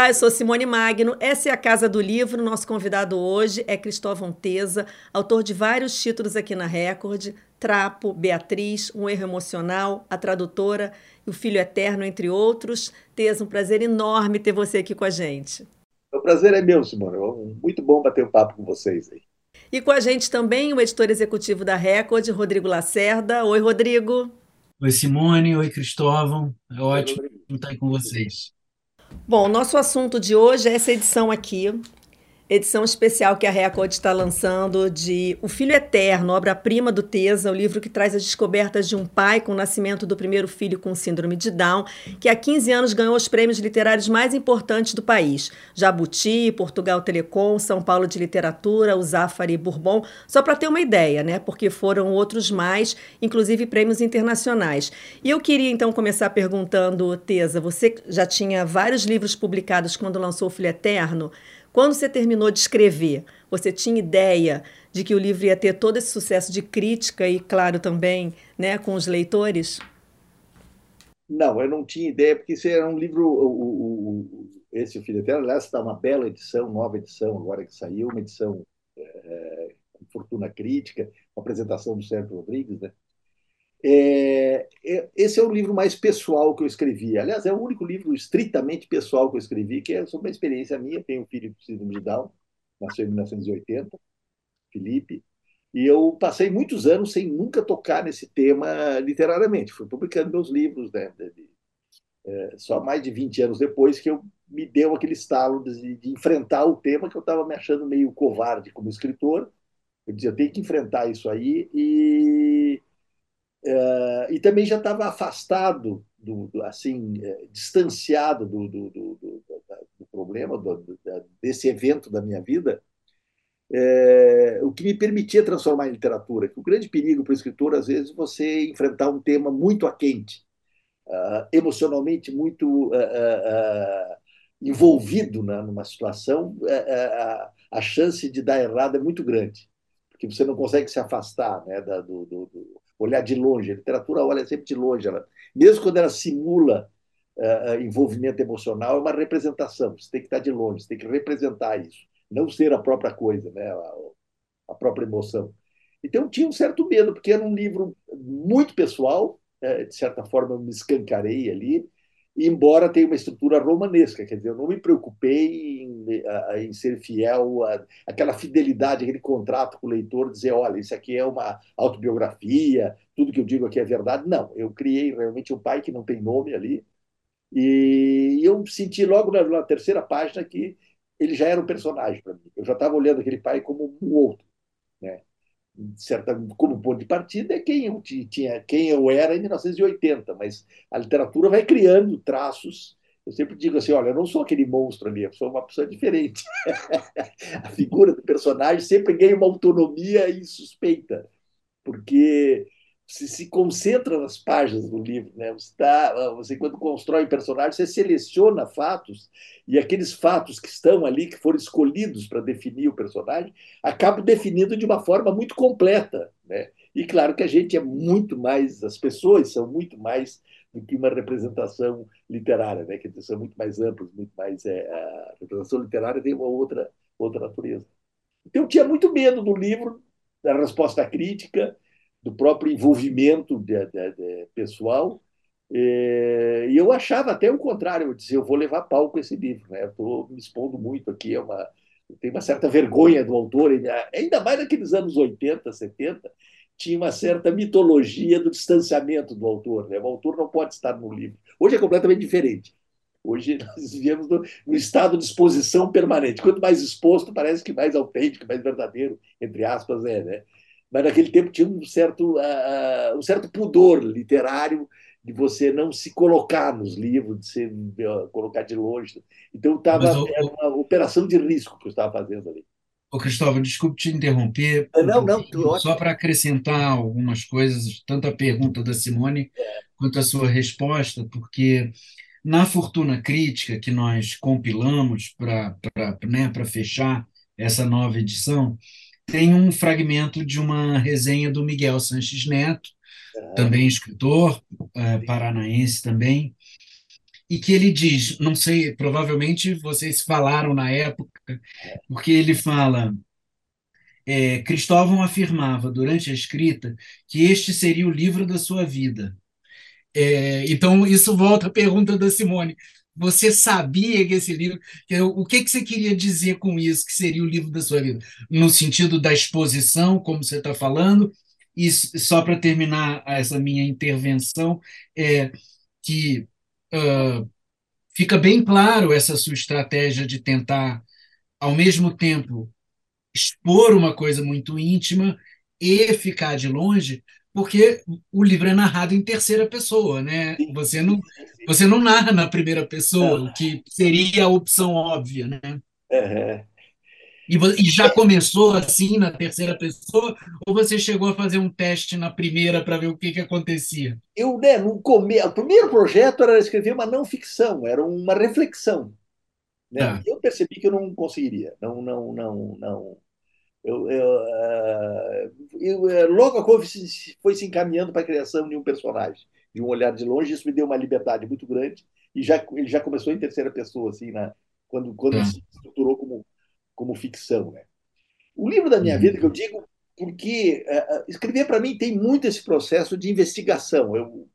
Olá, eu sou Simone Magno, essa é a Casa do Livro. Nosso convidado hoje é Cristóvão Teza, autor de vários títulos aqui na Record: Trapo, Beatriz, Um Erro Emocional, A Tradutora e O Filho Eterno, entre outros. Teza, um prazer enorme ter você aqui com a gente. O prazer é meu, Simone. Muito bom bater um papo com vocês aí. E com a gente também o editor executivo da Record, Rodrigo Lacerda. Oi, Rodrigo. Oi, Simone. Oi, Cristóvão. É ótimo estar aí com vocês. Bom, nosso assunto de hoje é essa edição aqui, edição especial que a Record está lançando de O Filho Eterno, obra-prima do Tesa, o livro que traz as descobertas de um pai com o nascimento do primeiro filho com síndrome de Down, que há 15 anos ganhou os prêmios literários mais importantes do país. Jabuti, Portugal Telecom, São Paulo de Literatura, o Zafari Bourbon, só para ter uma ideia, né? Porque foram outros mais, inclusive prêmios internacionais. E eu queria então começar perguntando, Tesa, você já tinha vários livros publicados quando lançou O Filho Eterno? Quando você terminou de escrever, você tinha ideia de que o livro ia ter todo esse sucesso de crítica e, claro, também né, com os leitores? Não, eu não tinha ideia, porque esse era um livro. O, o, esse O Filho Eterno, aliás, está uma bela edição, nova edição, agora que saiu, uma edição é, com fortuna crítica, apresentação do Sérgio Rodrigues, né? É, é, esse é o livro mais pessoal que eu escrevi. Aliás, é o único livro estritamente pessoal que eu escrevi, que é sobre uma experiência minha. Tenho um filho com síndrome de Down, nasceu em 1980, Felipe, e eu passei muitos anos sem nunca tocar nesse tema literariamente. Fui publicando meus livros, né? É, só mais de 20 anos depois que eu me deu aquele estalo de, de enfrentar o tema que eu estava me achando meio covarde como escritor. Eu dizia, eu tenho que enfrentar isso aí e Uh, e também já estava afastado, do, do assim, uh, distanciado do, do, do, problema, desse evento da minha vida, uh, o que me permitia transformar em literatura. Que o grande perigo para o escritor, às vezes, é você enfrentar um tema muito a quente, ah, emocionalmente muito envolvido né, numa situação, a chance de dar errado é muito grande, porque você não consegue se afastar né, da, do, do olhar de longe. A literatura olha sempre de longe. Ela, mesmo quando ela simula uh, envolvimento emocional, é uma representação. Você tem que estar de longe, você tem que representar isso, não ser a própria coisa, né? a, a própria emoção. Então, tinha um certo medo, porque era um livro muito pessoal, uh, de certa forma, eu me escancarei ali, embora tenha uma estrutura romanesca, quer dizer, eu não me preocupei em, em ser fiel a, aquela fidelidade, aquele contrato com o leitor, dizer, olha, isso aqui é uma autobiografia, tudo que eu digo aqui é verdade. Não, eu criei realmente um pai que não tem nome ali, e eu senti logo na, na terceira página que ele já era um personagem para mim. Eu já estava olhando aquele pai como um outro, né? Certa, como ponto de partida, é quem eu tinha, quem eu era em 1980, mas a literatura vai criando traços. Eu sempre digo assim, olha, eu não sou aquele monstro ali, eu sou uma pessoa diferente. a figura do personagem sempre ganha uma autonomia insuspeita, porque se, se concentra nas páginas do livro. Né? Você, tá, você, quando constrói personagem, você seleciona fatos, e aqueles fatos que estão ali, que foram escolhidos para definir o personagem, acabam definindo de uma forma muito completa. Né? E claro que a gente é muito mais, as pessoas são muito mais do que uma representação literária, né? que são muito mais amplas, muito mais. É, a representação literária tem uma outra, outra natureza. Então, eu tinha muito medo do livro, da resposta crítica, do próprio envolvimento de, de, de pessoal. É, e eu achava até o contrário, eu dizia, eu vou levar pau com esse livro, né? Estou me expondo muito aqui, é uma, tem uma certa vergonha do autor, ainda mais naqueles anos 80, 70, tinha uma certa mitologia do distanciamento do autor. Né? O autor não pode estar no livro. Hoje é completamente diferente. Hoje nós vivemos no, no, estado de exposição permanente. Quanto mais exposto, parece que mais autêntico, mais verdadeiro, entre aspas, é. Né? Mas naquele tempo tinha um certo, uh, um certo pudor literário de você não se colocar nos livros, de se uh, colocar de longe. Então estava era uma operação de risco que eu estava fazendo ali. Ô Cristóvão, desculpe te interromper. Não, não, só para acrescentar algumas coisas, tanto a pergunta da Simone é. quanto a sua resposta, porque na Fortuna Crítica que nós compilamos para né, fechar essa nova edição, tem um fragmento de uma resenha do Miguel Sanches Neto, também escritor, é, paranaense também, e que ele diz, não sei, provavelmente vocês falaram na época, porque ele fala. É, Cristóvão afirmava durante a escrita que este seria o livro da sua vida. É, então, isso volta à pergunta da Simone. Você sabia que esse livro. O que, que você queria dizer com isso, que seria o livro da sua vida? No sentido da exposição, como você está falando, e só para terminar essa minha intervenção, é que uh, fica bem claro essa sua estratégia de tentar, ao mesmo tempo, expor uma coisa muito íntima e ficar de longe, porque o livro é narrado em terceira pessoa, né? Você não, você não narra na primeira pessoa, o que seria a opção óbvia, né? Uhum. E, e, já começou assim na terceira pessoa, ou você chegou a fazer um teste na primeira para ver o que, que acontecia? Eu, né, no come... o primeiro projeto era escrever uma não ficção, era uma reflexão. Né? Ah. Eu percebi que eu não conseguiria, não, não, não, não eu, eu, uh, eu, eh, logo a coisa foi se encaminhando para a criação de um personagem, de um olhar de longe. Isso me deu uma liberdade muito grande e já ele já começou em terceira pessoa, assim, na, quando quando é. se estruturou como como ficção, né? O livro da minha uhum. vida que eu digo porque uh, escrever para mim tem muito esse processo de investigação. Eu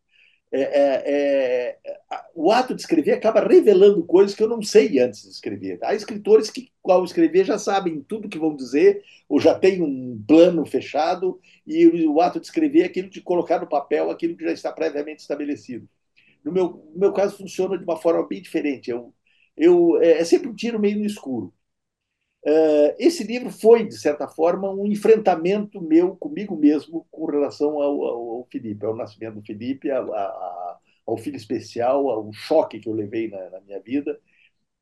é, é, é, o ato de escrever acaba revelando coisas que eu não sei antes de escrever. Há escritores que, ao escrever, já sabem tudo que vão dizer, ou já têm um plano fechado, e o ato de escrever é aquilo de colocar no papel aquilo que já está previamente estabelecido. No meu, no meu caso, funciona de uma forma bem diferente. Eu, eu, é, é sempre um tiro meio no escuro. Eh, esse livro foi, de certa forma, um enfrentamento meu comigo mesmo com relação ao, ao, Felipe, ao nascimento do Felipe, a, a, ao filho especial, ao choque que eu levei na, na, minha vida.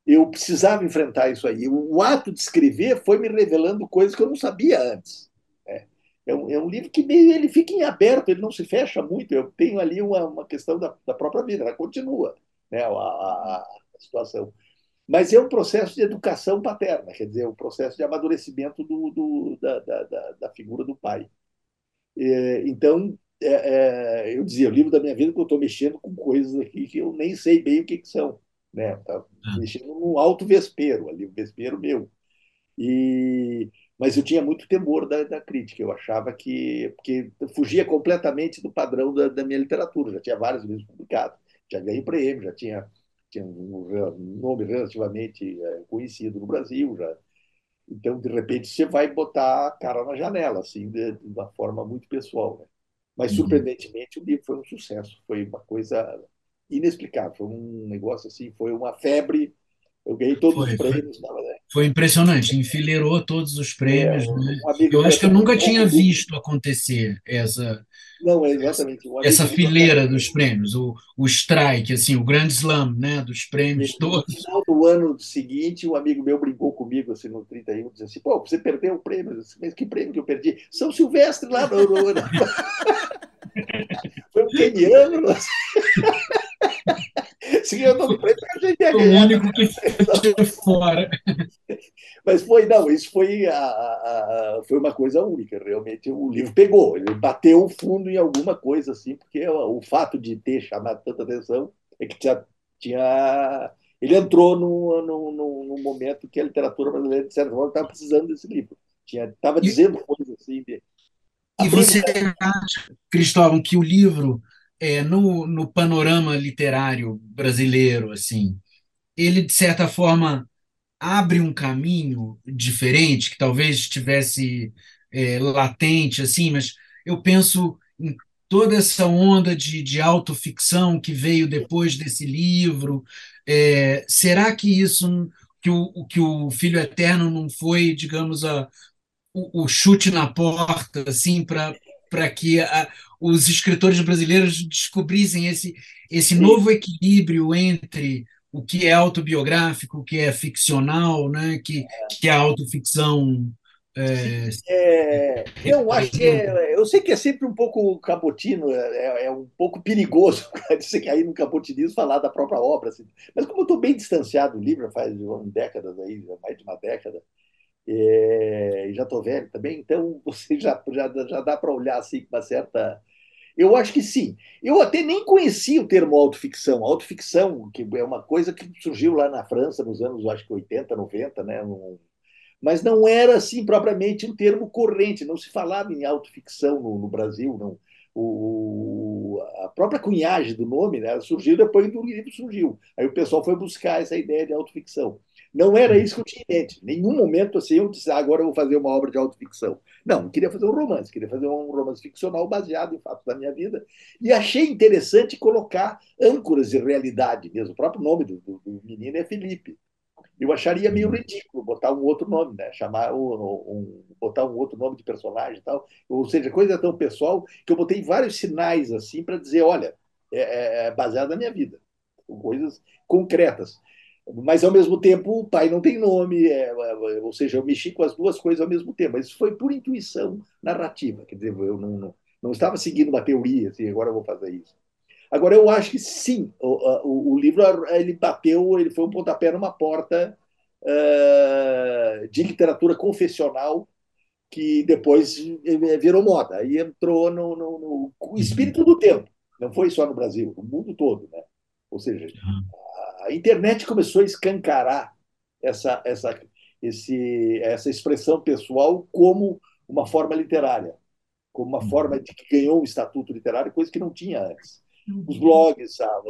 Eu precisava enfrentar isso aí. O, o, ato de escrever foi me revelando coisas que eu não sabia antes. É, é, um, é um, livro que meio, ele fica em aberto, ele não se fecha muito. Eu tenho ali uma, uma questão da, da, própria vida, ela continua, né, a, a situação mas é um processo de educação paterna, quer dizer, um processo de amadurecimento do, do, da, da, da, figura do pai. É, então, é, é, eu dizia, o livro da minha vida que eu estou mexendo com coisas aqui que eu nem sei bem o que, que são. Né? Tá ah. mexendo num alto vespeiro, ali, um vespeiro meu. E, mas eu tinha muito temor da, da crítica, eu achava que, que fugia completamente do padrão da, da minha literatura, já tinha vários livros publicados, já ganhei prêmio, já tinha tinha um nome relativamente é, conhecido no Brasil já. Então, de repente, você vai botar a cara na janela, assim, de, de uma forma muito pessoal. Né? Mas, uhum. surpreendentemente, o livro foi um sucesso. Foi uma coisa inexplicável. Foi um negócio assim, foi uma febre eu ganhei todos foi, os prêmios. Foi, né? Foi impressionante, enfileirou todos os prêmios. É, né? eu acho que eu nunca tinha visto acontecer essa. Não, é exatamente. Essa fileira dos prêmios, o, o strike, assim, o Grand Slam, né, dos prêmios todos. No final do ano seguinte, um amigo meu brincou comigo assim, no 31, dizendo assim: pô, você perdeu o prêmio. Disse, Mas que prêmio que eu perdi? São Silvestre lá no. no... Foi um keniano. Se ganhou todo o prêmio, a gente ia ganhar. O único que ficou fora. Mas foi, não, isso foi, a, a, a, foi uma coisa única, realmente. O livro pegou, ele bateu o fundo em alguma coisa, assim, porque o, o fato de ter chamado tanta atenção é que tinha. tinha ele entrou num, no no momento que a literatura brasileira, de certa forma, estava precisando desse livro. Estava dizendo coisas assim. De, e você acha, Cristóvão, que o livro é, no, no panorama literário brasileiro, assim, ele, de certa forma, abre um caminho diferente, que talvez estivesse é, latente, assim, mas eu penso em toda essa onda de, de autoficção que veio depois desse livro. É, será que isso, que o, que o Filho Eterno não foi, digamos, a, o, o chute na porta, assim, para que a, os escritores brasileiros descobrissem esse, esse novo equilíbrio entre o que é autobiográfico, o que é ficcional, né? que, que é a autoficção. É, é, eu acho que é, eu sei que é sempre um pouco cabotino, é, é um pouco perigoso você cair no cabotinismo falar da própria obra, assim. mas como eu estou bem distanciado do livro faz décadas aí, mais de uma década, é, já estou velho também, então você já, já, já dá para olhar assim com uma certa Eu acho que sim. Eu até nem conhecia o termo autoficção. Autoficção, que é uma coisa que surgiu lá na França nos anos, acho que 80, 90, né? Mas não era assim propriamente um termo corrente, não se falava em autoficção no, no Brasil, não. O, a própria cunhagem do nome né, surgiu depois do livro surgiu. Aí o pessoal foi buscar essa ideia de autoficção. Não era isso que eu tinha em mente. Nenhum momento assim eu disse, ah, agora eu vou fazer uma obra de autoficção. Não, queria fazer um romance, queria fazer um romance ficcional baseado em fatos da minha vida. E achei interessante colocar âncoras de realidade mesmo. O próprio nome do, do, do menino é Felipe. Eu acharia meio ridículo botar um outro nome, né? Chamar um, um, botar um outro nome de personagem e tal. Ou seja, coisa tão pessoal que eu botei vários sinais assim para dizer, olha, é, é, é baseado na minha vida, coisas concretas mas ao mesmo tempo o pai não tem nome, é, é, ou seja, eu mexi com as duas coisas ao mesmo tempo. Mas isso foi por intuição narrativa, quer dizer, eu não, não, não estava seguindo uma teoria, assim, agora eu vou fazer isso. Agora, eu acho que sim, o, o, o livro ele bateu, ele foi um pontapé numa porta uh, de literatura confessional que depois virou moda. Aí entrou no, no, no espírito do tempo. Não foi só no Brasil, no mundo todo. Né? Ou seja, a internet começou a escancarar essa, essa, esse, essa expressão pessoal como uma forma literária, como uma forma de que ganhou um estatuto literário, coisa que não tinha antes. Os blogs, sabe,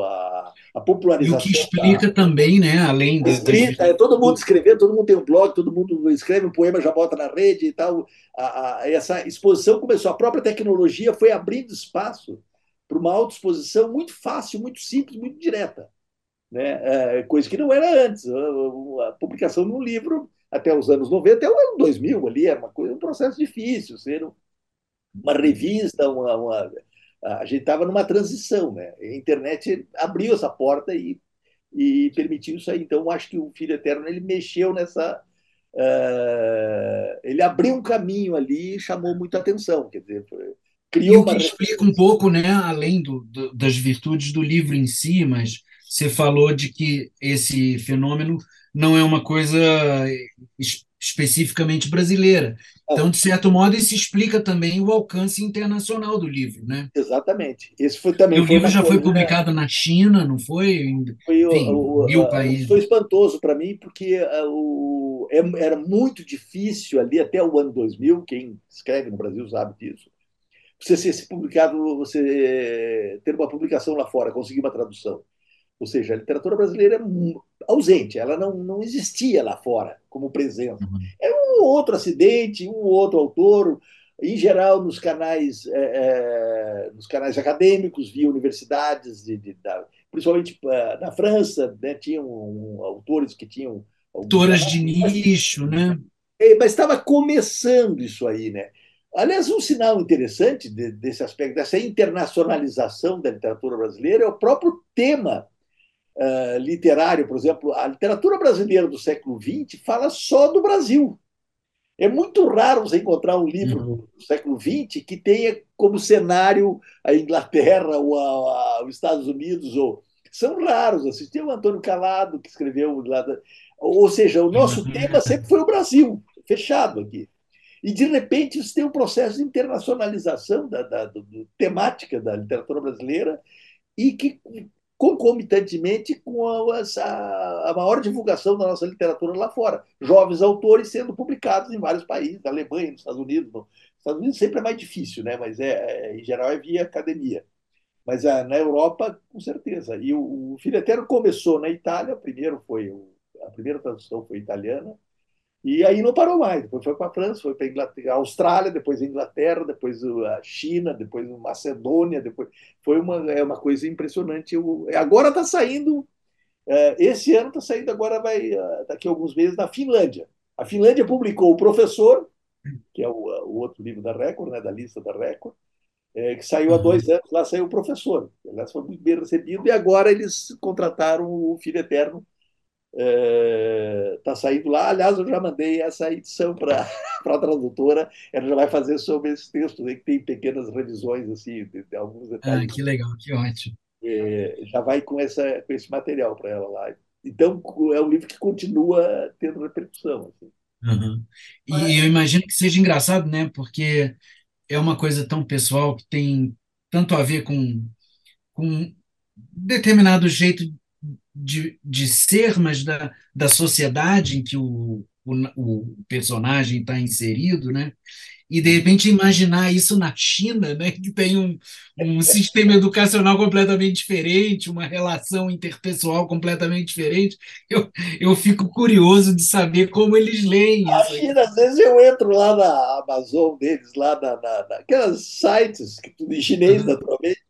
a, a popularização. E o que explica da, também, né, além da. Escrita, é todo mundo escrever, todo mundo tem um blog, todo mundo escreve um poema, já bota na rede e tal. A, a, essa exposição começou, a própria tecnologia foi abrindo espaço para uma autoexposição muito fácil, muito simples, muito direta né? É, coisa que não era antes. A, a publicação de um livro até os anos 90, até o ano 2000 ali, era uma coisa, um processo difícil, ser uma revista, uma, uma a gente estava numa transição, né? A internet abriu essa porta e, e permitiu isso aí. Então, acho que o Filho Eterno ele mexeu nessa, uh, ele abriu um caminho ali e chamou muita atenção, quer dizer, criou e o que explica um pouco, né, além do, do, das virtudes do livro em si, mas você falou de que esse fenômeno não é uma coisa especificamente brasileira. É. Então, de certo modo, isso explica também o alcance internacional do livro, né? Exatamente. Esse foi também. E o livro já foi publicado na China, não foi? Foi Enfim, o, países. Foi espantoso para mim porque uh, o, é, era muito difícil ali até o ano 2000. Quem escreve no Brasil sabe disso. Você ser publicado, você ter uma publicação lá fora, conseguir uma tradução. Ou seja, a literatura brasileira é ausente, ela não, não existia lá fora como presença. Uhum. Era um outro acidente, um outro autor, em geral nos canais, é, é, nos canais acadêmicos, via universidades, de, de, da, principalmente uh, na França, né, tinham um, autores que tinham. Autoras de nicho, né? É, mas estava começando isso aí, né? Aliás, um sinal interessante de, desse aspecto, dessa internacionalização da literatura brasileira, é o próprio tema uh, literário, por exemplo, a literatura brasileira do século XX fala só do Brasil. É muito raro você encontrar um livro uhum. do século XX que tenha como cenário a Inglaterra ou a, a, os Estados Unidos. Ou... São raros. Assim. Tem o Antônio Calado, que escreveu lá. Da... Ou seja, o nosso uhum. tema sempre foi o Brasil, fechado aqui. E, de repente, isso tem um processo de internacionalização da, da do, do, temática da literatura brasileira e que concomitantemente com a, a, maior divulgação da nossa literatura lá fora. Jovens autores sendo publicados em vários países, na Alemanha, nos Estados Unidos. Nos Estados Unidos sempre é mais difícil, né? mas é, é em geral é via academia. Mas é, na Europa, com certeza. E o, o Eterno começou na Itália, primeiro foi a primeira tradução foi italiana, e aí não parou mais. Depois foi para a França, foi para a Austrália, depois a Inglaterra, depois a China, depois a Macedônia. Depois foi uma é uma coisa impressionante. Eu, agora está saindo. É, esse ano está saindo agora vai é, daqui a alguns meses na Finlândia. A Finlândia publicou o Professor, que é o, o outro livro da Record, né, da lista da Record, é, que saiu há uhum. dois anos. Lá saiu o Professor. Aliás, foi muito bem recebido e agora eles contrataram o Filho Eterno está é, tá saindo lá. Aliás, eu já mandei essa edição para a tradutora. Ela já vai fazer sobre esse texto, né, que tem pequenas revisões assim, de, de alguns ah, detalhes. Ah, que legal, que ótimo. É, já vai com, essa, com esse material para ela lá. Então, é um livro que continua tendo repercussão. Assim. Uhum. E Mas... eu imagino que seja engraçado, né? Porque é uma coisa tão pessoal que tem tanto a ver com, com determinado jeito de, de ser, mas da, da sociedade em que o, o, o personagem está inserido, né? E, de repente, imaginar isso na China, né, que tem um, um sistema educacional completamente diferente, uma relação interpessoal completamente diferente, eu, eu fico curioso de saber como eles leem isso. A China, às vezes eu entro lá na Amazon deles, lá na, na, naquelas sites, que tudo em chinês, naturalmente,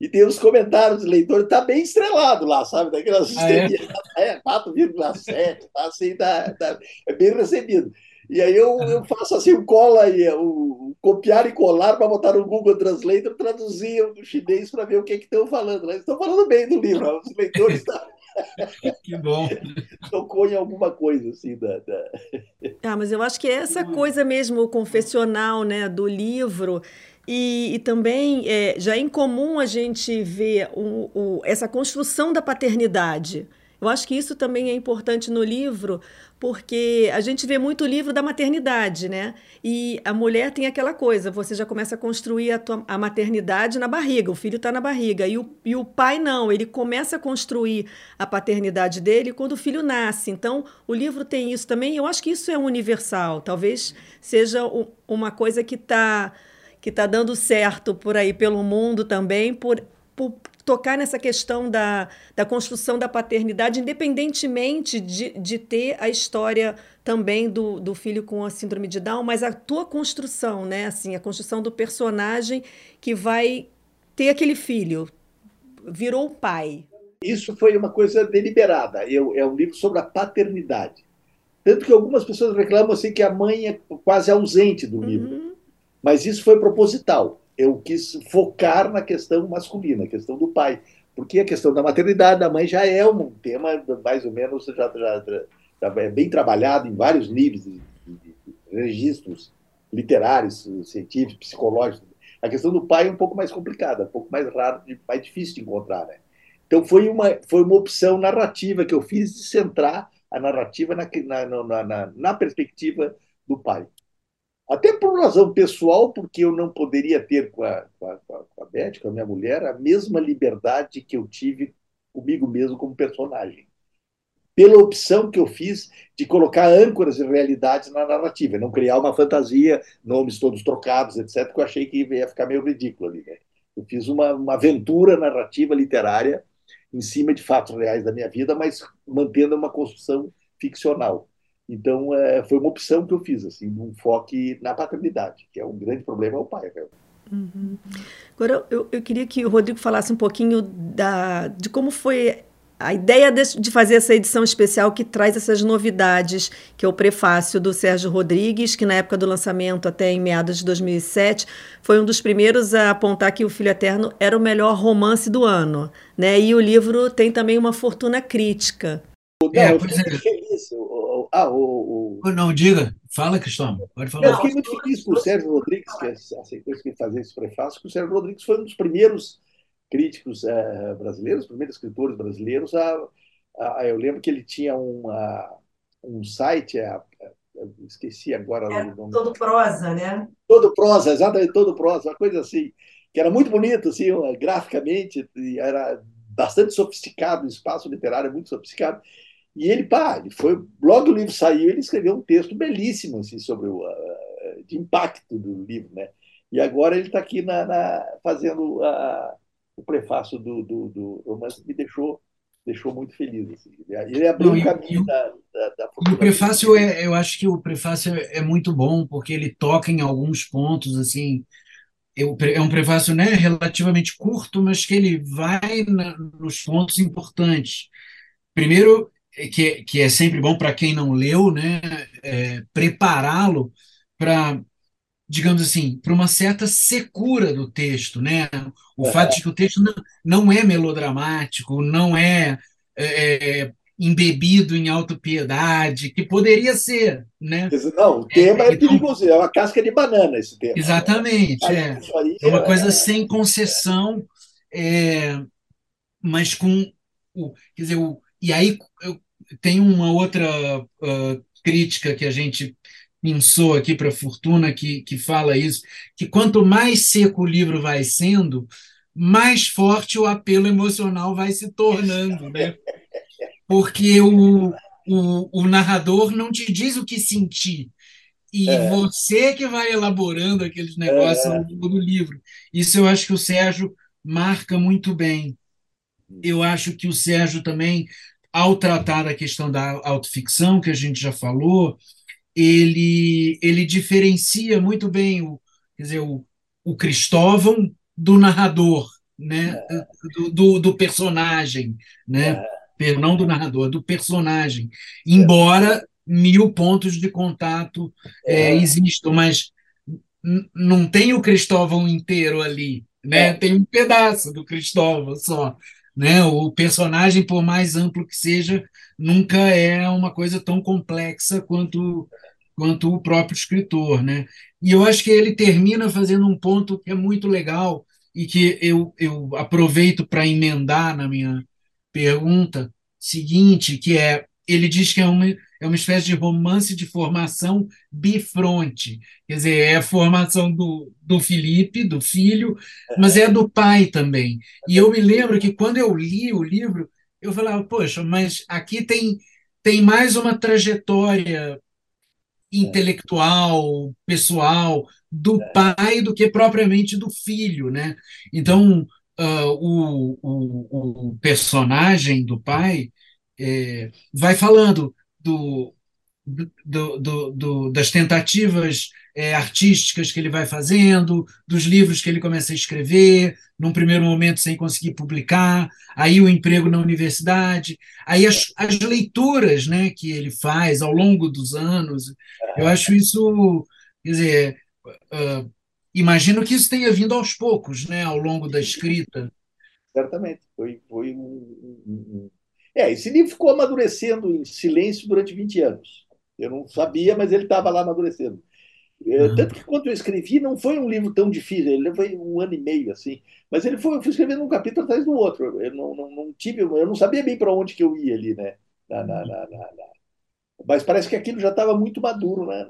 e tem os comentários dos leitores, tá bem estrelado lá, sabe? Daquelas ah, é? é 4,7, tá assim, tá, tá, é bem recebido. E aí eu, eu faço assim, o cola e o, copiar e colar para botar no Google Translator, traduzir o chinês para ver o que estão falando. Né? Estão falando bem do livro, os leitores estão. Que bom. Tocou em alguma coisa assim da, da... Ah, mas eu acho que é essa coisa mesmo, o confessional né, do livro, e, e também é, já é incomum a gente ver o, o, essa construção da paternidade. Eu acho que isso também é importante no livro, porque a gente vê muito o livro da maternidade, né? E a mulher tem aquela coisa, você já começa a construir a, tua, a maternidade na barriga, o filho está na barriga. E o, e o pai não, ele começa a construir a paternidade dele quando o filho nasce. Então, o livro tem isso também. Eu acho que isso é universal. Talvez seja uma coisa que está que tá dando certo por aí pelo mundo também, por, por tocar nessa questão da, da construção da paternidade, independentemente de, de ter a história também do, do filho com a síndrome de Down, mas a tua construção, né? Assim, a construção do personagem que vai ter aquele filho, virou o pai. Isso foi uma coisa deliberada. Eu, é um livro sobre a paternidade. Tanto que algumas pessoas reclamam assim que a mãe é quase ausente do livro. Uhum. Mas isso foi proposital eu quis focar na questão masculina, a questão do pai. Porque a questão da maternidade da mãe já é um tema mais ou menos já, já, já é bem trabalhado em vários níveis de, de, de registros literários, científicos, psicológicos. A questão do pai é um pouco mais complicada, um pouco mais raro, mais difícil de encontrar. Né? Então foi uma, foi uma opção narrativa que eu fiz de centrar a narrativa na, na, na, na perspectiva do pai. Até por razão pessoal, porque eu não poderia ter com a, com a, com a Beth, com a minha mulher, a mesma liberdade que eu tive comigo mesmo como personagem. Pela opção que eu fiz de colocar âncoras e realidades na narrativa, não criar uma fantasia, nomes todos trocados, etc., que eu achei que ia ficar meio ridículo ali. Né? Eu fiz uma, uma aventura narrativa literária em cima de fatos reais da minha vida, mas mantendo uma construção ficcional. Então, é, foi uma opção que eu fiz, assim, um foco na paternidade, que é um grande problema, é o pai. Né? Uhum. Agora, eu, eu queria que o Rodrigo falasse um pouquinho da, de como foi a ideia de, de, fazer essa edição especial que traz essas novidades, que é o prefácio do Sérgio Rodrigues, que na época do lançamento, até em meados de 2007, foi um dos primeiros a apontar que O Filho Eterno era o melhor romance do ano. Né? E o livro tem também uma fortuna crítica. Não, é, eu fiquei é. Ah, o, o... Não, diga. Fala, Cristóvão. Pode falar. Eu fiquei muito feliz com o Sérgio Rodrigues, que aceitou fazer esse prefácio, que o Sérgio Rodrigues foi um dos primeiros críticos é, brasileiros, primeiros escritores brasileiros. A, a, eu lembro que ele tinha uma, um site, a, esqueci agora é, o nome. Todo prosa, né? Todo prosa, exatamente, todo prosa, uma coisa assim, que era muito bonito, assim, graficamente, era bastante sofisticado, o espaço literário é muito sofisticado. E ele, pá, ele foi, logo o livro saiu, ele escreveu um texto belíssimo assim, sobre o uh, de impacto do livro, né? E agora ele está aqui na, na fazendo uh, o prefácio do, do, do romance, me deixou deixou muito feliz. Assim. Ele abriu o caminho da, da, da o prefácio, é, eu acho que o prefácio é, é muito bom, porque ele toca em alguns pontos, assim, é um prefácio né, relativamente curto, mas que ele vai na, nos pontos importantes. Primeiro, que, que é sempre bom para quem não leu, né, é, prepará-lo para, digamos assim, para uma certa secura do texto, né? O é. fato de que o texto não, não é melodramático, não é, é, é embebido em autopiedade, que poderia ser, né? Não, o tema é, é então, perigoso, é uma casca de banana esse tema. Exatamente, é. é uma coisa sem concessão, é, mas com o, quer dizer, o, e aí tem uma outra uh, crítica que a gente pensou aqui para a Fortuna que, que fala isso, que quanto mais seco o livro vai sendo, mais forte o apelo emocional vai se tornando, né? Porque o, o, o narrador não te diz o que sentir, e é. você que vai elaborando aqueles negócios é. ao longo do livro. Isso eu acho que o Sérgio marca muito bem. Eu acho que o Sérgio também, ao tratar da questão da autoficção, que a gente já falou, ele, ele diferencia muito bem o, quer dizer, o, o Cristóvão do narrador, né? É. do, do, do, personagem, né? É. não do narrador, do personagem. Embora mil pontos de contato é, existam, mas não tem o Cristóvão inteiro ali, né? Tem um pedaço do Cristóvão só. Né? O personagem, por mais amplo que seja, nunca é uma coisa tão complexa quanto quanto o próprio escritor, né? E eu acho que ele termina fazendo um ponto que é muito legal e que eu, eu aproveito para emendar na minha pergunta seguinte, que é ele diz que é uma, é uma espécie de romance de formação bifronte. Quer dizer, é a formação do, do Felipe, do filho, mas é do pai também. E eu me lembro que quando eu li o livro, eu falava, poxa, mas aqui tem, tem mais uma trajetória intelectual, pessoal do pai do que propriamente do filho, né? Então, uh, o, o, o personagem do pai é, vai falando do, do, do, do, das tentativas é, artísticas que ele vai fazendo, dos livros que ele começa a escrever, num primeiro momento sem conseguir publicar, aí o emprego na universidade, aí as, as leituras né, que ele faz ao longo dos anos. Eu acho isso, quer dizer, uh, imagino que isso tenha vindo aos poucos, né, ao longo da escrita. Certamente, foi, foi um, um é, esse livro ficou amadurecendo em silêncio durante 20 anos. Eu não sabia, mas ele estava lá amadurecendo. É, uhum. Tanto que quando eu escrevi, não foi um livro tão difícil, ele foi um ano e meio, assim. Mas ele foi, eu fui escrevendo um capítulo atrás do outro. Eu não, não, não tive, eu não sabia bem para onde que eu ia ali, né? Na, na, na, mas parece que aquilo já estava muito maduro na,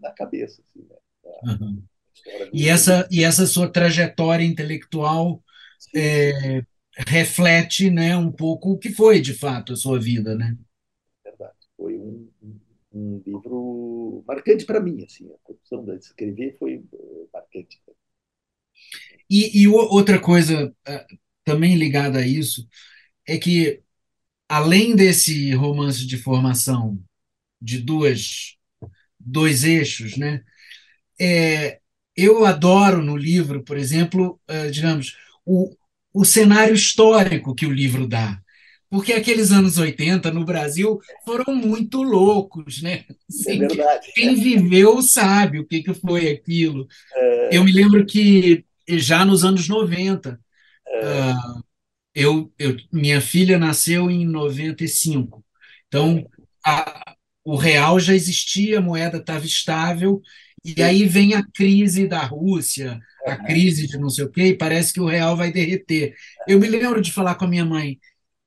na, cabeça. Assim, né? uhum. E, essa, e essa sua trajetória intelectual é, reflete né, um pouco o que foi, de fato, a sua vida, né? Verdade. Foi um, um livro marcante para mim, assim. A produção de escrever foi eh, marcante. E, e outra coisa eh, também ligada a isso é que, além desse romance de formação de duas, dois eixos, né? É, eu adoro no livro, por exemplo, digamos, o, o cenário histórico que o livro dá. Porque aqueles anos 80 no Brasil foram muito loucos, né? Assim, é verdade. Quem viveu sabe o que, que foi aquilo. É... Eu me lembro que já nos anos 90, é... uh, eu, eu, minha filha nasceu em 95. Então, a, o real já existia, a moeda estava estável, e aí vem a crise da Rússia, a crise de não sei o quê, e parece que o real vai derreter. Eu me lembro de falar com a minha mãe: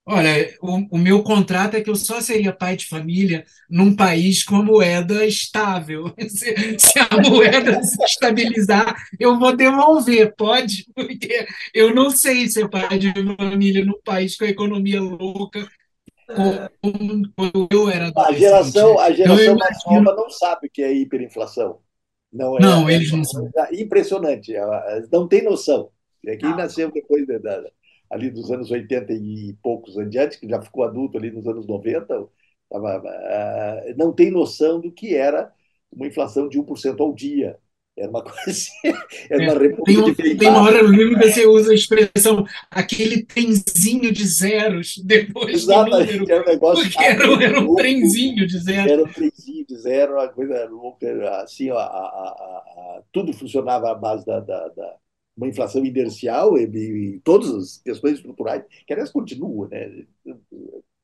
olha, o, o meu contrato é que eu só seria pai de família num país com a moeda estável. Se, se a moeda se estabilizar, eu vou devolver, pode? Porque eu não sei ser pai de família num país com a economia louca como eu era a geração, a geração mais nova não sabe o que é hiperinflação. Não, é, não é, eles não são. Impressionante, não tem noção. É quem nasceu depois de, de, ali dos anos 80 e poucos em diante, que já ficou adulto ali nos anos 90, tava, uh, não tem noção do que era uma inflação de 1% ao dia. Era uma coisa assim, era uma é, tem, um, tem uma hora no livro que você usa a expressão aquele trenzinho de zeros depois Exatamente, do número. Era um negócio porque era, era um trenzinho de zeros. Era um trenzinho de zero, uma coisa louca. Assim, a, a, a, tudo funcionava à base da, da, da uma inflação inercial e, e, todas as questões estruturais, que aliás continuam, né?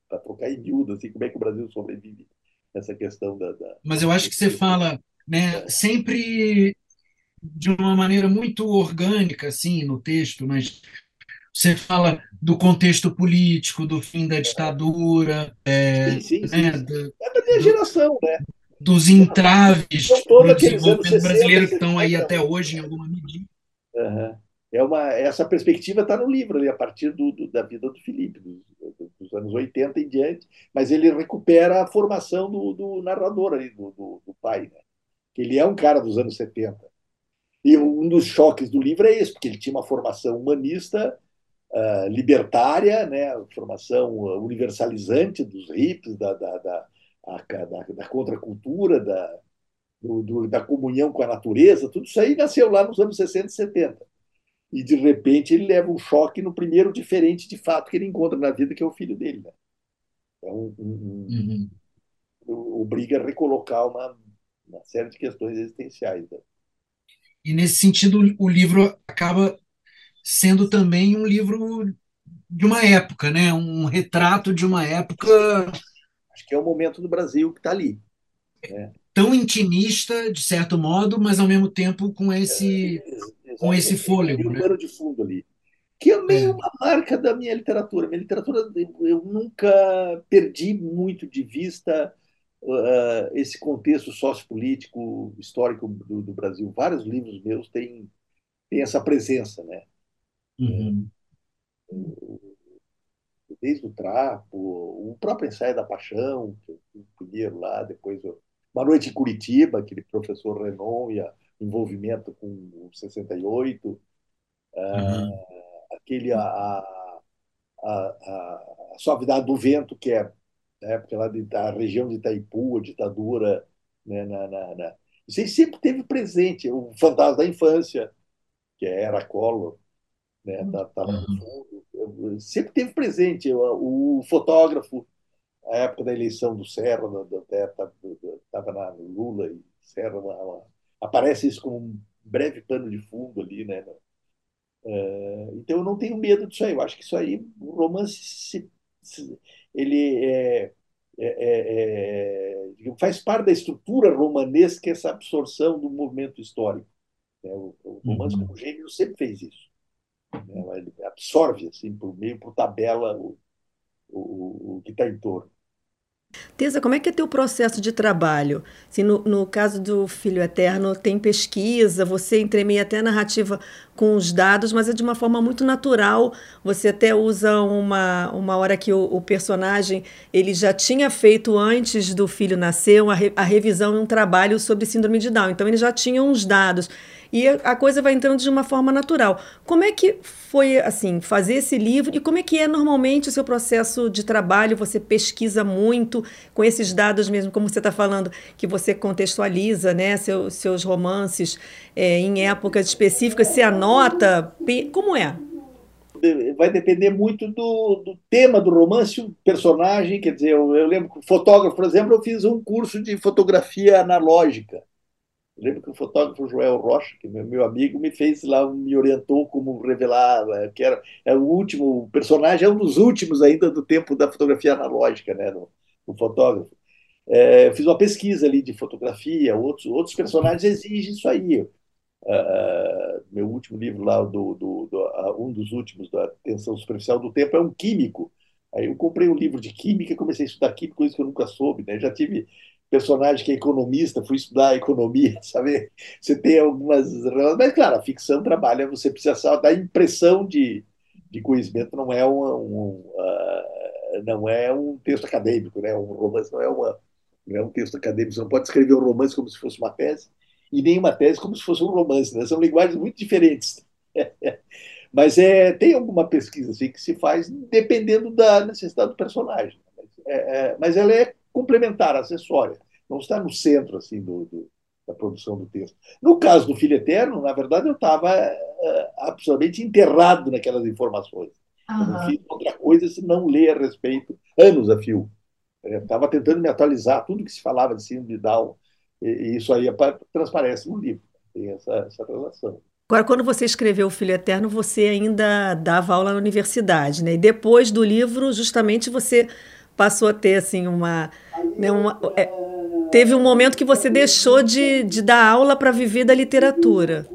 Para trocar em miúdo, assim, como é que o Brasil sobrevive nessa questão da. da Mas eu acho que você fala né, sempre de uma maneira muito orgânica, assim, no texto, mas você fala do contexto político, do fim da ditadura. É, sim, sim, né, sim. Da, é da minha geração, né? dos entraves para o desenvolvimento brasileiro que estão aí até hoje, em alguma medida. Uhum. É uma, essa perspectiva está no livro, ali, a partir do, do, da vida do Felipe, dos, dos, anos 80 em diante, mas ele recupera a formação do, do narrador, ali, do, do, pai, né? Que ele é um cara dos anos 70. E um dos choques do livro é esse, porque ele tinha uma formação humanista, uh, libertária, né? formação universalizante dos hippies, da, da, da, da, da contracultura, da, do, do, da comunhão com a natureza, tudo isso aí nasceu lá nos anos 60 e 70. E, de repente, ele leva um choque no primeiro diferente de fato que ele encontra na vida, que é o filho dele. Né? Então, um, um, uhum. obriga a recolocar uma, uma, série de questões existenciais. Né? E, nesse sentido, o livro acaba sendo também um livro de uma época, né? um retrato de uma época. Acho que é o momento do Brasil que está ali. Né? tão intimista, de certo modo, mas ao mesmo tempo com esse, é, com esse fôlego. Um né? pano de fundo ali. Que é meio é. uma marca da minha literatura. Minha literatura, eu nunca perdi muito de vista uh, esse contexto sociopolítico, histórico do, do, Brasil. Vários livros meus têm, têm essa presença, né? Uhum. Desde o Trapo, o próprio Ensaio da Paixão, que eu primeiro lá, depois eu uma Noite em Curitiba, aquele professor Renon e o envolvimento com o 68. Uhum. Uh, aquele a, a, a, a, Suavidade do Vento, que é na época lá de, da região de Itaipu, a ditadura. Né, na, na, na... Isso aí sempre teve presente. O Fantasma da Infância, que era Collor, né, estava tá, no fundo. Sempre teve presente. O, o fotógrafo a época da eleição do Serra, estava na Lula e Serra, uma, uma, aparece isso como um breve pano de fundo ali, né? Uh, então eu não tenho medo disso aí. Eu acho que isso aí, o romance, se, se, ele é, é, é, é, faz parte da estrutura romanesca essa absorção do movimento histórico. Né? O, o, romance uhum. como gênero sempre fez isso. Né? Ele absorve assim por meio por tabela o, o, o que está em torno. Tesa, como é que é teu processo de trabalho? Se no, no caso do Filho Eterno tem pesquisa, você entremeia até a narrativa com os dados, mas é de uma forma muito natural. Você até usa uma, uma hora que o, o personagem ele já tinha feito antes do filho nascer a, a revisão de um trabalho sobre síndrome de Down. Então ele já tinha uns dados e a coisa vai entrando de uma forma natural. Como é que foi assim fazer esse livro e como é que é normalmente o seu processo de trabalho? Você pesquisa muito com esses dados mesmo, como você está falando, que você contextualiza, né, seus, seus romances é, em épocas específicas, você anota, como é? vai depender muito do, do, tema do romance, o personagem. Quer dizer, eu, eu lembro que fotógrafo, por exemplo, eu fiz um curso de fotografia analógica. Eu lembro que o fotógrafo Joel Rocha, que é meu amigo, me fez lá, me orientou como revelar, é, que era, é o último o personagem, é um dos últimos ainda do tempo da fotografia analógica, né, no, no fotógrafo. É, fiz uma pesquisa ali de fotografia, outros, outros personagens exigem isso aí. Uh, meu último livro lá, do, do, do uh, um dos últimos da Tensão Superficial do Tempo, é um químico. Aí eu comprei um livro de química comecei a estudar química, coisa que eu nunca soube. Né? Já tive personagem que é economista, fui estudar economia, sabe? Você tem algumas. Mas, claro, a ficção trabalha, você precisa só dar impressão de, de conhecimento, não é, um, um uh, não é um texto acadêmico, né? Um romance não é, uma, não é um texto acadêmico. Você não pode escrever um romance como se fosse uma tese, e nem uma tese como se fosse um romance, né? São linguagens muito diferentes. Mas é, tem alguma pesquisa assim, que se faz dependendo da necessidade do personagem. É, é, mas ela é complementar, acessória. Não está no centro assim do, do, da produção do texto. No caso do Filho Eterno, na verdade, eu estava uh, absolutamente enterrado naquelas informações. Uhum. Não fiz outra coisa se não ler a respeito, anos a fio. Estava tentando me atualizar, tudo que se falava de síndrome de Down, e, e isso aí transparece no livro, tem essa, essa relação. Agora, quando você escreveu O Filho Eterno, você ainda dava aula na universidade, né? E depois do livro, justamente você passou a ter assim uma, né, uma é, teve um momento que você deixou de, de dar aula para viver da literatura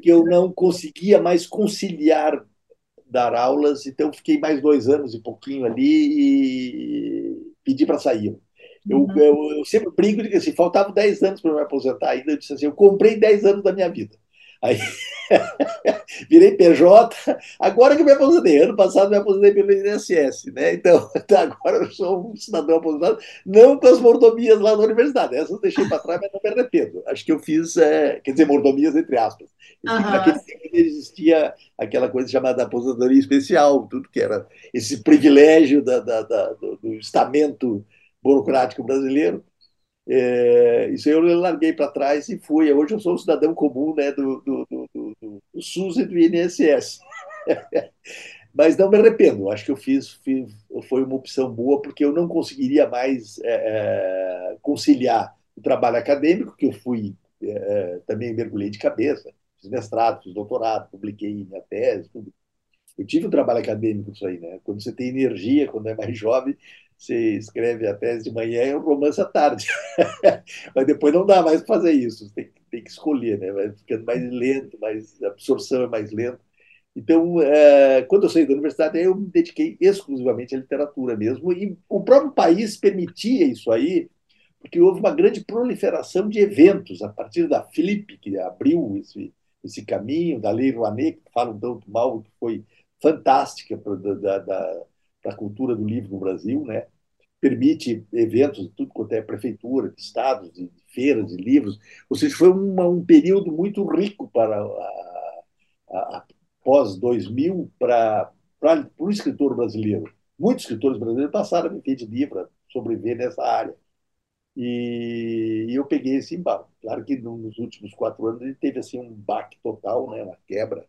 que eu não conseguia mais conciliar dar aulas então fiquei mais dois anos e pouquinho ali e pedi para sair Eu, uhum. eu, eu, sempre brinco de que assim, faltavam 10 anos para me aposentar ainda. Eu disse assim: eu comprei 10 anos da minha vida. Aí virei PJ, agora que me aposentei. Ano passado me aposentei pelo INSS, né? Então, agora eu sou um cidadão aposentado, não com as mordomias lá na universidade. Essas eu deixei para trás, mas não me arrependo. Acho que eu fiz, é, quer dizer, mordomias entre aspas. Uhum. Naquele tempo existia aquela coisa chamada aposentadoria especial, tudo que era esse privilégio da, da, da do, do estamento burocrático brasileiro. É, isso eu larguei para trás e fui. Hoje eu sou um cidadão comum né, do, do, do, do SUS e do INSS. Mas não me arrependo. Acho que eu fiz, fiz, foi uma opção boa porque eu não conseguiria mais é, é conciliar o trabalho acadêmico, que eu fui é, é, também mergulhei de cabeça, fiz mestrado, fiz doutorado, publiquei minha tese, tudo. Eu tive um trabalho acadêmico isso aí, né? Quando você tem energia, quando é mais jovem, você escreve a tese de manhã e um romance à tarde. Mas depois não dá mais para fazer isso, tem, tem, que escolher, né? vai ficando mais lento, mais, a absorção é mais lenta. Então, é, quando eu saí da universidade, eu me dediquei exclusivamente à literatura mesmo, e o próprio país permitia isso aí, porque houve uma grande proliferação de eventos, a partir da Filipe, que abriu esse, esse caminho, da Lei Rouanet, que falam tanto mal, que foi fantástica para a cultura do livro no Brasil, né? Permite eventos de tudo quanto é prefeitura, de estados, de feiras, de livros. Ou seja, foi uma, um período muito rico para a, a, a pós-2000 para, o escritor brasileiro. Muitos escritores brasileiros passaram a viver de livro, sobreviver nessa área. E, e, eu peguei esse embalo. Claro que nos últimos quatro anos ele teve assim um baque total, né, uma quebra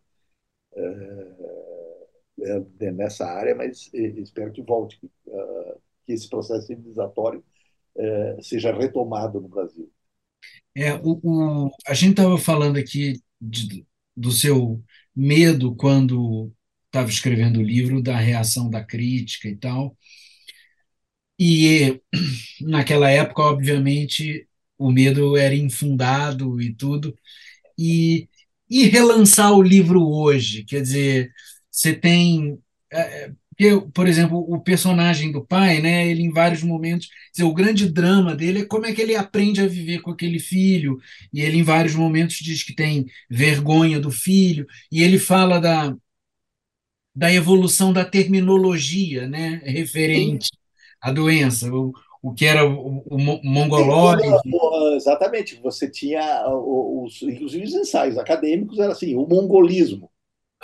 é, nessa área, mas espero que volte, uh, que esse processo civilizatório é, seja retomado no Brasil. É, o, o a gente estava falando aqui de, do seu medo quando estava escrevendo o livro, da reação da crítica e tal. E naquela época, obviamente, o medo era infundado e tudo. E, e relançar o livro hoje, quer dizer, você tem é, porque, por exemplo, o personagem do pai, né, ele em vários momentos, dizer, o grande drama dele é como é que ele aprende a viver com aquele filho, e ele em vários momentos diz que tem vergonha do filho, e ele fala da, da evolução da terminologia, né, referente Sim. à doença, o, o que era o, o mongoloide. Exatamente, você tinha os, inclusive os ensaios acadêmicos, era assim, o mongolismo.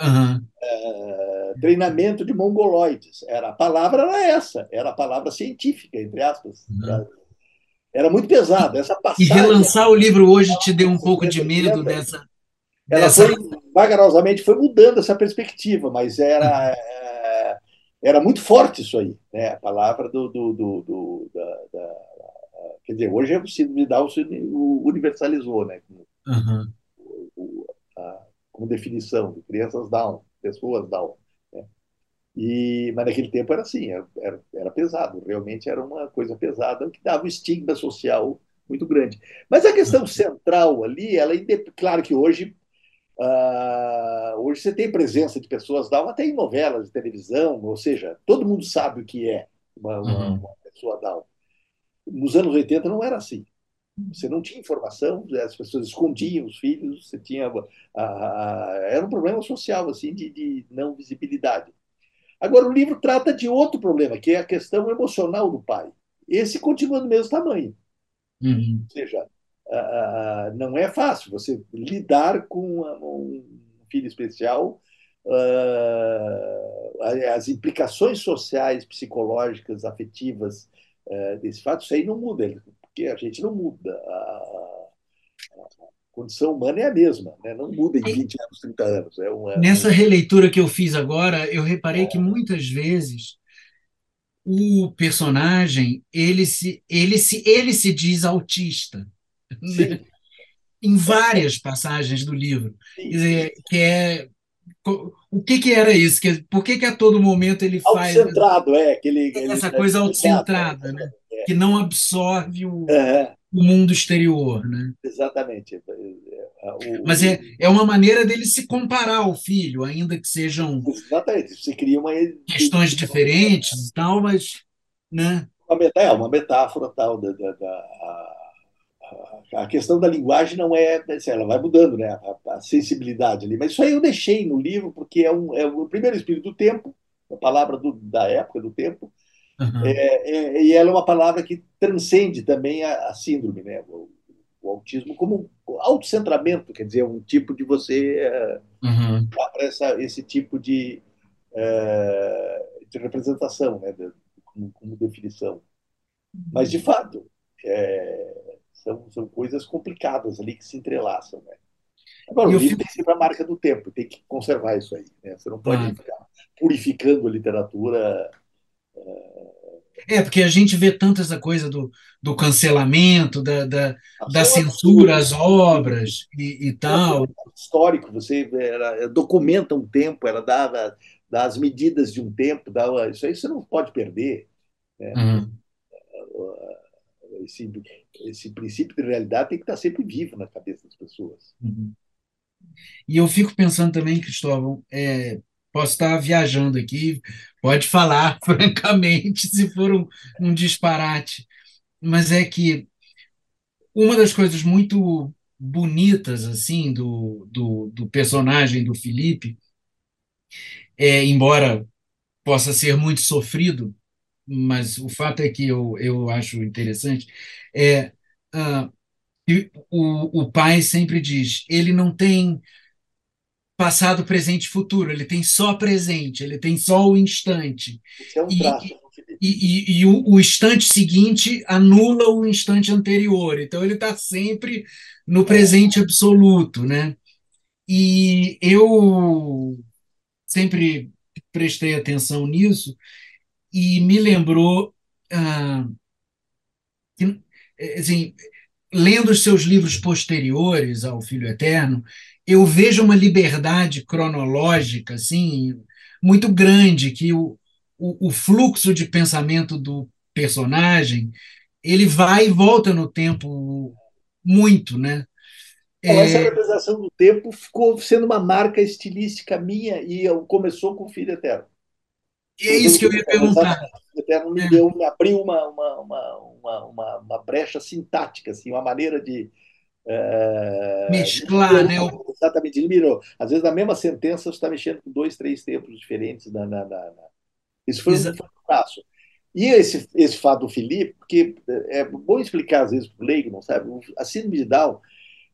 Uhum. É, treinamento de mongoloides. Era, a palavra era essa, era a palavra científica, entre aspas. Uhum. Era, muito pesado. Essa passagem, e relançar o livro hoje te deu um pouco de medo dessa. Ela dessa... foi, vagarosamente foi mudando essa perspectiva, mas era, é, era muito forte isso aí. Né? A palavra do. do, do, do da, da, quer dizer, hoje o síndrome de Down se universalizou, né? Uhum. O, o, a, como definição de crianças Down, pessoas Down. Né? E, mas naquele tempo era assim, era, era, pesado, realmente era uma coisa pesada que dava um estigma social muito grande. Mas a questão central ali, ela claro que hoje uh, hoje você tem presença de pessoas Down até em novelas de televisão, ou seja, todo mundo sabe o que é uma, uma, uhum. uma pessoa Down. Nos anos 80 não era assim. Você não tinha informação, as pessoas escondiam os filhos, você tinha. A, a, era um problema social, assim, de, de não visibilidade. Agora, o livro trata de outro problema, que é a questão emocional do pai. Esse continua do mesmo tamanho. Uhum. Ou seja, não é fácil você lidar com um filho especial, as implicações sociais, psicológicas, afetivas desse fato, isso aí não muda porque a gente não muda. A, condição humana é a mesma, né? não muda em 20 anos, 30 anos. É uma, Nessa releitura que eu fiz agora, eu reparei é. que muitas vezes o personagem ele se, ele se, ele se diz autista. Né? Em várias passagens do livro. Quer dizer, que é o que, que era isso? Por que, que a todo momento ele faz. Autocentrado, é. Aquele, essa coisa autocentrada, né? Que não absorve o, é. o mundo exterior. Né? Exatamente. É, o, Mas é, é uma maneira dele se comparar ao filho, ainda que sejam Exatamente. Você cria uma questões diferentes e tal, mas. Né? É uma metáfora tal da, da, da a, a, questão da linguagem não é, assim, ela vai mudando, né? A, a, sensibilidade ali. Mas isso aí eu deixei no livro porque é, um, é o primeiro espírito do tempo, a palavra do, da época do tempo, uhum. é, é, e ela é uma palavra que transcende também a, a síndrome, né? O, o, autismo como autocentramento, quer dizer, um tipo de você uhum. essa, esse tipo de, é, de representação, né? De, como, como, definição. Mas, de fato, é, são, são coisas complicadas ali que se entrelaçam, né? Agora, o livro fico... tem sempre a marca do tempo, tem que conservar isso aí. Né? Você não pode ah. ficar purificando a literatura. É, porque a gente vê tanto essa coisa do, do cancelamento, da, da, da censura às obras e, e tal. Histórico, você era, documenta um tempo, ela dá, dá as medidas de um tempo, dá, isso aí você não pode perder. Né? Uhum. Esse, esse princípio de realidade tem que estar sempre vivo na cabeça das pessoas. Uhum. E eu fico pensando também, Cristóvão, é, posso estar viajando aqui, pode falar francamente se for um, um disparate, mas é que uma das coisas muito bonitas assim do, do, do personagem do Felipe, é, embora possa ser muito sofrido, mas o fato é que eu, eu acho interessante, é uh, o, o pai sempre diz, ele não tem passado, presente e futuro, ele tem só presente, ele tem só o instante. Isso é um traço. E, e, e o, o, instante seguinte anula o instante anterior. Então ele está sempre no presente absoluto, né? E eu sempre prestei atenção nisso e me lembrou ah, que, assim, lendo os seus livros posteriores ao Filho Eterno, eu vejo uma liberdade cronológica assim muito grande que o, o, o fluxo de pensamento do personagem ele vai e volta no tempo muito, né? É... Essa representação do tempo ficou sendo uma marca estilística minha e começou com o Filho Eterno. É isso que eu ia perguntar. O Eterno me, é. deu, me abriu uma, uma, uma, uma, brecha sintática, assim, uma maneira de, é, Mesclar, né? Exatamente, ele mirou. Às vezes, na mesma sentença, você está mexendo com dois, três tempos diferentes. Na. Isso foi um passo. E esse, esse fato do Felipe, porque é bom explicar às vezes para o leigo, não sabe? A síndrome de Down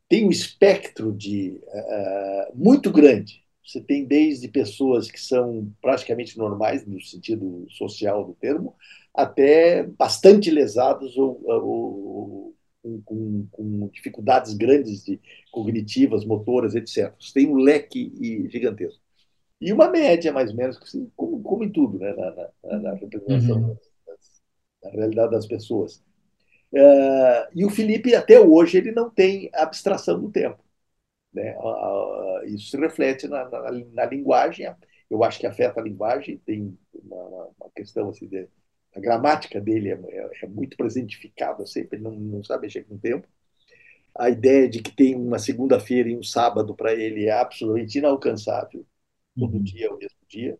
tem um espectro de uh, muito grande. Você tem desde pessoas que são praticamente normais, no sentido social do termo, até bastante lesados ou, ou, com, com, dificuldades grandes de cognitivas, motoras, etc. Você tem um leque gigantesco. E uma média, mais ou menos, como, como em tudo, né? na, na, na representação uhum. da realidade das pessoas. Uh, e o Felipe, até hoje, ele não tem abstração do tempo. Né? Uh, isso se reflete na, na, na, linguagem. Eu acho que afeta a linguagem. Tem uma, uma questão assim, de, a gramática dele é, é, é muito presentificada sempre, ele não, não sabe mexer com o tempo. A ideia de que tem uma segunda-feira e um sábado para ele é absolutamente inalcançável. Todo uhum. dia é o mesmo dia.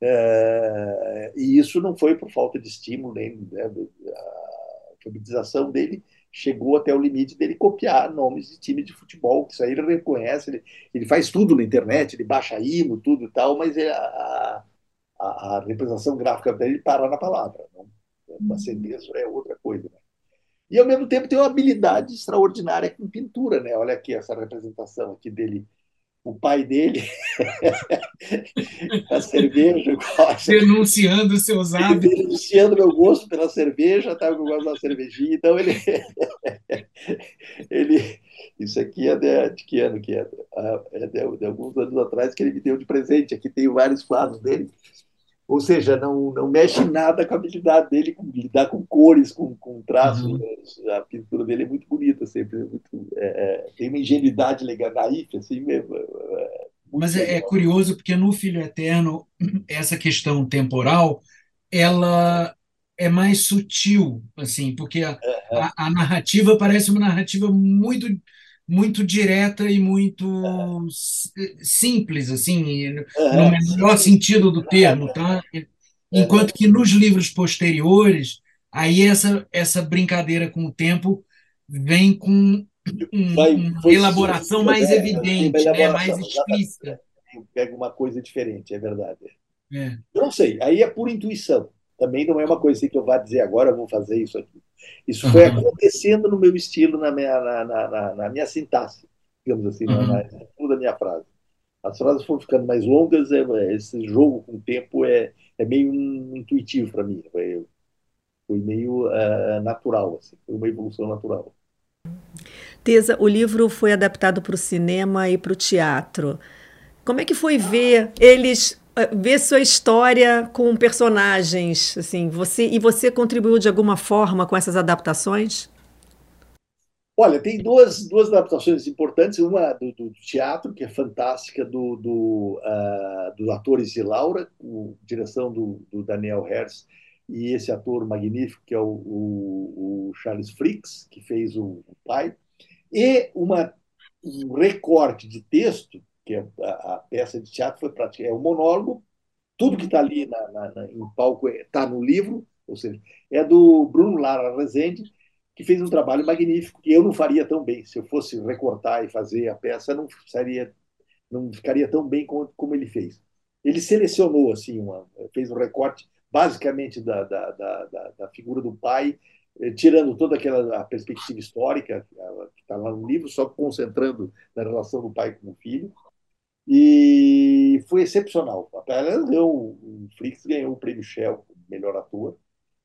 É, e isso não foi por falta de estímulo, nem né, a alfabetização dele chegou até o limite dele copiar nomes de time de futebol, que isso aí ele reconhece, ele, ele faz tudo na internet, ele baixa hino, tudo e tal, mas é a, a, a representação gráfica dele para na palavra. Não? Uma sentença é outra coisa. Né? E, ao mesmo tempo, tem uma habilidade extraordinária com pintura. Né? Olha aqui essa representação aqui dele. O pai dele, a cerveja. Denunciando seus hábitos. Denunciando meu gosto pela cerveja, tá? eu gosto da cervejinha. Então, ele, ele, isso aqui é de, de que ano que é? Ah, é de, de, alguns anos atrás que ele me deu de presente. Aqui tem vários quadros dele. Ou seja, não, não mexe nada com a habilidade dele com lidar com cores, com, com traços. Uhum. Né? A pintura dele é muito bonita, sempre. É muito, é, é, tem uma ingenuidade legal, naif, assim mesmo. É, é Mas é, curioso porque no Filho Eterno, essa questão temporal, ela é mais sutil, assim, porque a, a, a narrativa parece uma narrativa muito muito direta e muito simples, assim, no melhor sentido do termo, tá? Enquanto que nos livros posteriores Aí essa, essa brincadeira com o tempo vem com um, vai, uma elaboração mais é, evidente, elaboração, né? mais explícita. Pega uma coisa diferente, é verdade. É. Eu não sei, aí é por intuição. Também não é uma coisa assim que eu vá dizer agora, eu vou fazer isso aqui. Isso foi acontecendo no meu estilo, na minha, na, na, na minha sintaxe, digamos assim, uhum. na, na, da minha frase. As frases foram ficando mais longas, é, é, esse jogo com o tempo é, é meio intuitivo para mim. Foi, foi meio uh, natural, assim, foi uma evolução natural. Tesa, o livro foi adaptado para o cinema e para o teatro. Como é que foi ver eles ver sua história com personagens, assim, você e você contribuiu de alguma forma com essas adaptações? Olha, tem duas, duas adaptações importantes. Uma do, do teatro, que é fantástica, do, do, uh, dos atores de Laura, com direção do, do, Daniel Herz, e esse ator magnífico, que é o, o, o Charles Fricks, que fez o, o pai. E uma, um recorte de texto que a, a peça de teatro foi praticamente é um monólogo, tudo que está ali na, na, na, em palco está no livro, ou seja, é do Bruno Lara Rezende, que fez um trabalho magnífico, que eu não faria tão bem. Se eu fosse recortar e fazer a peça, não, seria, não ficaria tão bem como, como ele fez. Ele selecionou, assim, uma, fez um recorte basicamente da, da, da, da figura do pai, eh, tirando toda aquela perspectiva histórica que está lá no livro, só concentrando na relação do pai com o filho, e foi excepcional. Ela ganhou, o Flix ganhou o prêmio Shell, melhor ator.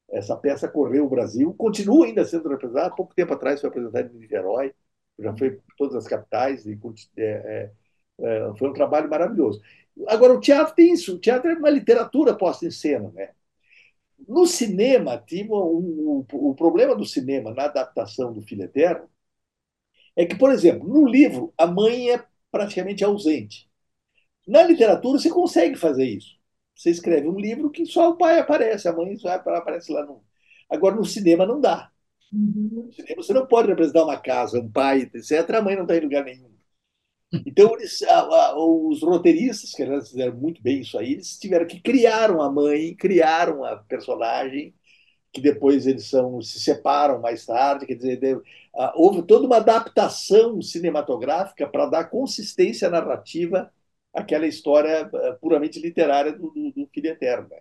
Essa peça correu o Brasil, continua ainda sendo representada. Pouco tempo atrás foi apresentada em Niterói, já foi por todas as capitais, e é, é, é, foi um trabalho maravilhoso. Agora, o teatro tem isso, o teatro é uma literatura posta em cena. Né? No cinema, um, um, o problema do cinema na adaptação do Filho Eterno é que, por exemplo, no livro, a mãe é praticamente ausente. Na literatura, você consegue fazer isso. Você escreve um livro que só o pai aparece, a mãe só aparece lá no. Agora, no cinema, não dá. Uhum. No cinema, você não pode representar uma casa, um pai, etc. A mãe não está em lugar nenhum. Então, eles, a, a, os roteiristas, que eles fizeram muito bem isso aí, eles tiveram que criaram a mãe, criaram a personagem, que depois eles são, se separam mais tarde. Quer dizer, deu, houve toda uma adaptação cinematográfica para dar consistência narrativa aquela história eh, puramente literária do, do, do Filho Eterno. Né?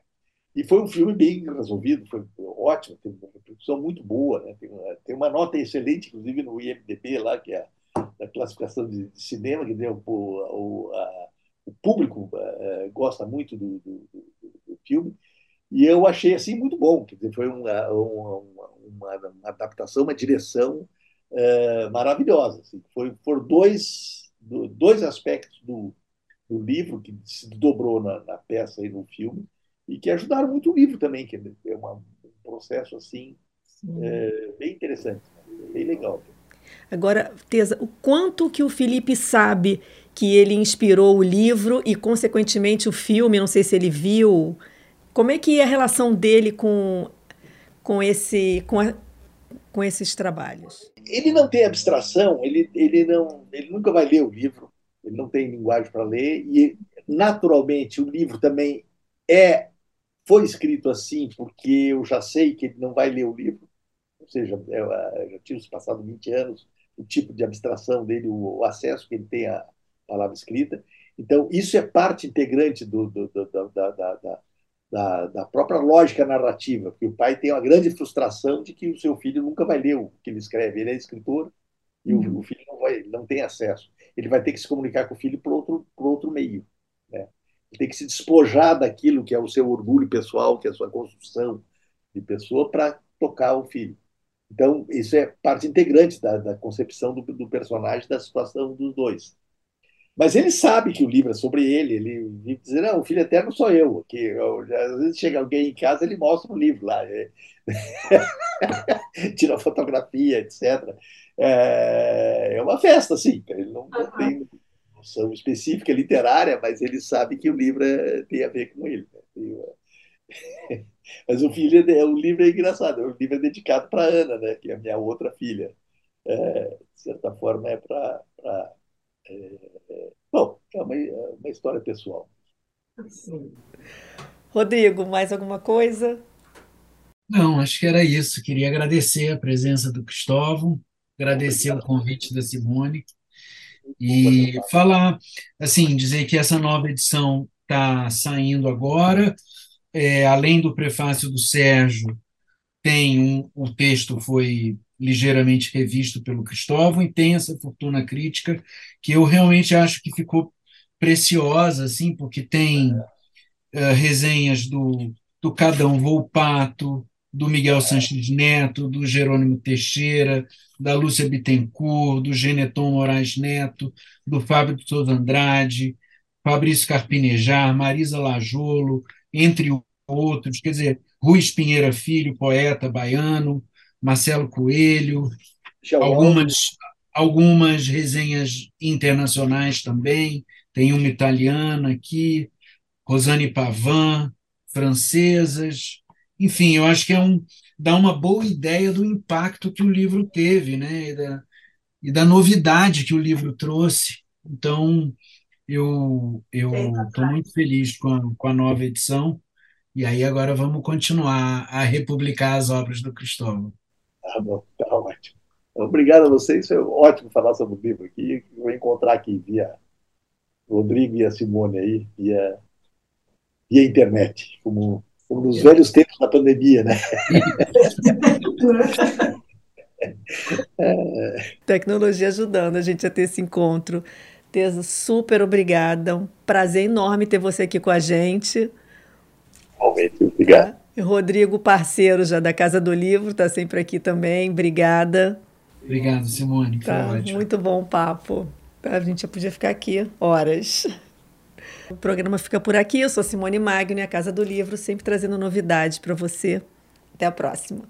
E foi um filme bem resolvido, foi ótimo, tem uma repercussão muito boa, né? tem, uma, tem, uma, nota excelente, inclusive no IMDB, lá, que é a, classificação de, de, cinema, que deu o, a, o público uh, gosta muito do, do, do, filme, e eu achei assim muito bom, quer dizer, foi uma, uma, uma, uma adaptação, uma direção uh, maravilhosa. Assim. Foi, por dois, dois aspectos do, do livro, que se dobrou na, na, peça e no filme, e que ajudaram muito o livro também, que é uma, um processo assim é, bem interessante, bem legal. Agora, Teza, o quanto que o Felipe sabe que ele inspirou o livro e, consequentemente, o filme, não sei se ele viu, como é que é a relação dele com, com, esse, com, a, com esses trabalhos? Ele não tem abstração, ele, ele, não, ele nunca vai ler o livro, ele não tem linguagem para ler e naturalmente o livro também é foi escrito assim porque eu já sei que ele não vai ler o livro, ou seja, eu, eu já tinha passado 20 anos, o tipo de abstração dele, o, acesso que ele tem à palavra escrita. Então, isso é parte integrante do, do, do, da, da, da, da, própria lógica narrativa, porque o pai tem uma grande frustração de que o seu filho nunca vai ler o que ele escreve. Ele é escritor e uhum. o, o, filho não, vai, não tem acesso ele vai ter que se comunicar com o filho por outro, por outro meio. Né? Ele tem que se despojar daquilo que é o seu orgulho pessoal, que é a sua construção de pessoa, para tocar o filho. Então, isso é parte integrante da, da concepção do, do, personagem, da situação dos dois. Mas ele sabe que o livro é sobre ele, ele dizendo, não, o filho eterno sou eu. Que eu, às vezes chega alguém em casa, ele mostra o livro lá. É... Tira fotografia, etc é, é uma festa, sim. Ele não, não tem noção específica literária, mas ele sabe que o livro é, tem a ver com ele. Né? Mas o filho é, o livro é engraçado. O livro é dedicado para Ana, né? Que é a minha outra filha. É, de certa forma é para é, é, bom, é uma, é uma história pessoal. Sim. Rodrigo, mais alguma coisa? Não, acho que era isso. Queria agradecer a presença do Cristóvão, agradecer o convite da Simone. E falar, assim, dizer que essa nova edição está saindo agora. É, além do prefácio do Sérgio, tem um, o texto foi ligeiramente revisto pelo Cristóvão e tem essa fortuna crítica que eu realmente acho que ficou preciosa, assim, porque tem uh, resenhas do, do Cadão Volpato, do Miguel Sanches Neto, do Jerônimo Teixeira, da Lúcia Bittencourt, do Geneton Moraes Neto, do Fábio de Souza Andrade, Fabrício Carpinejar, Marisa Lajolo, entre outros, quer dizer, Rui Pinheira Filho, poeta baiano, Marcelo Coelho, algumas, algumas resenhas internacionais também, tem uma italiana aqui, Rosane Pavan, francesas, enfim, eu acho que é um, dá uma boa ideia do impacto que o livro teve, né, e da, e da novidade que o livro trouxe. Então, eu estou muito feliz com a, com a nova edição, e aí agora vamos continuar a republicar as obras do Cristóvão. Tá bom, tá ótimo. Obrigado a vocês, foi ótimo falar sobre o livro aqui. Vou encontrar aqui via Rodrigo e a Simone aí, via, via internet, como, como nos velhos tempos da pandemia, né? Tecnologia ajudando a gente a ter esse encontro. Tesa, super obrigada. Um prazer enorme ter você aqui com a gente. Realmente, obrigado. Tá? Rodrigo, parceiro já da Casa do Livro, está sempre aqui também. Obrigada. Obrigado, Simone. Tá, muito bom o papo. A gente já podia ficar aqui horas. O programa fica por aqui. Eu sou Simone Magno, a Casa do Livro, sempre trazendo novidades para você. Até a próxima.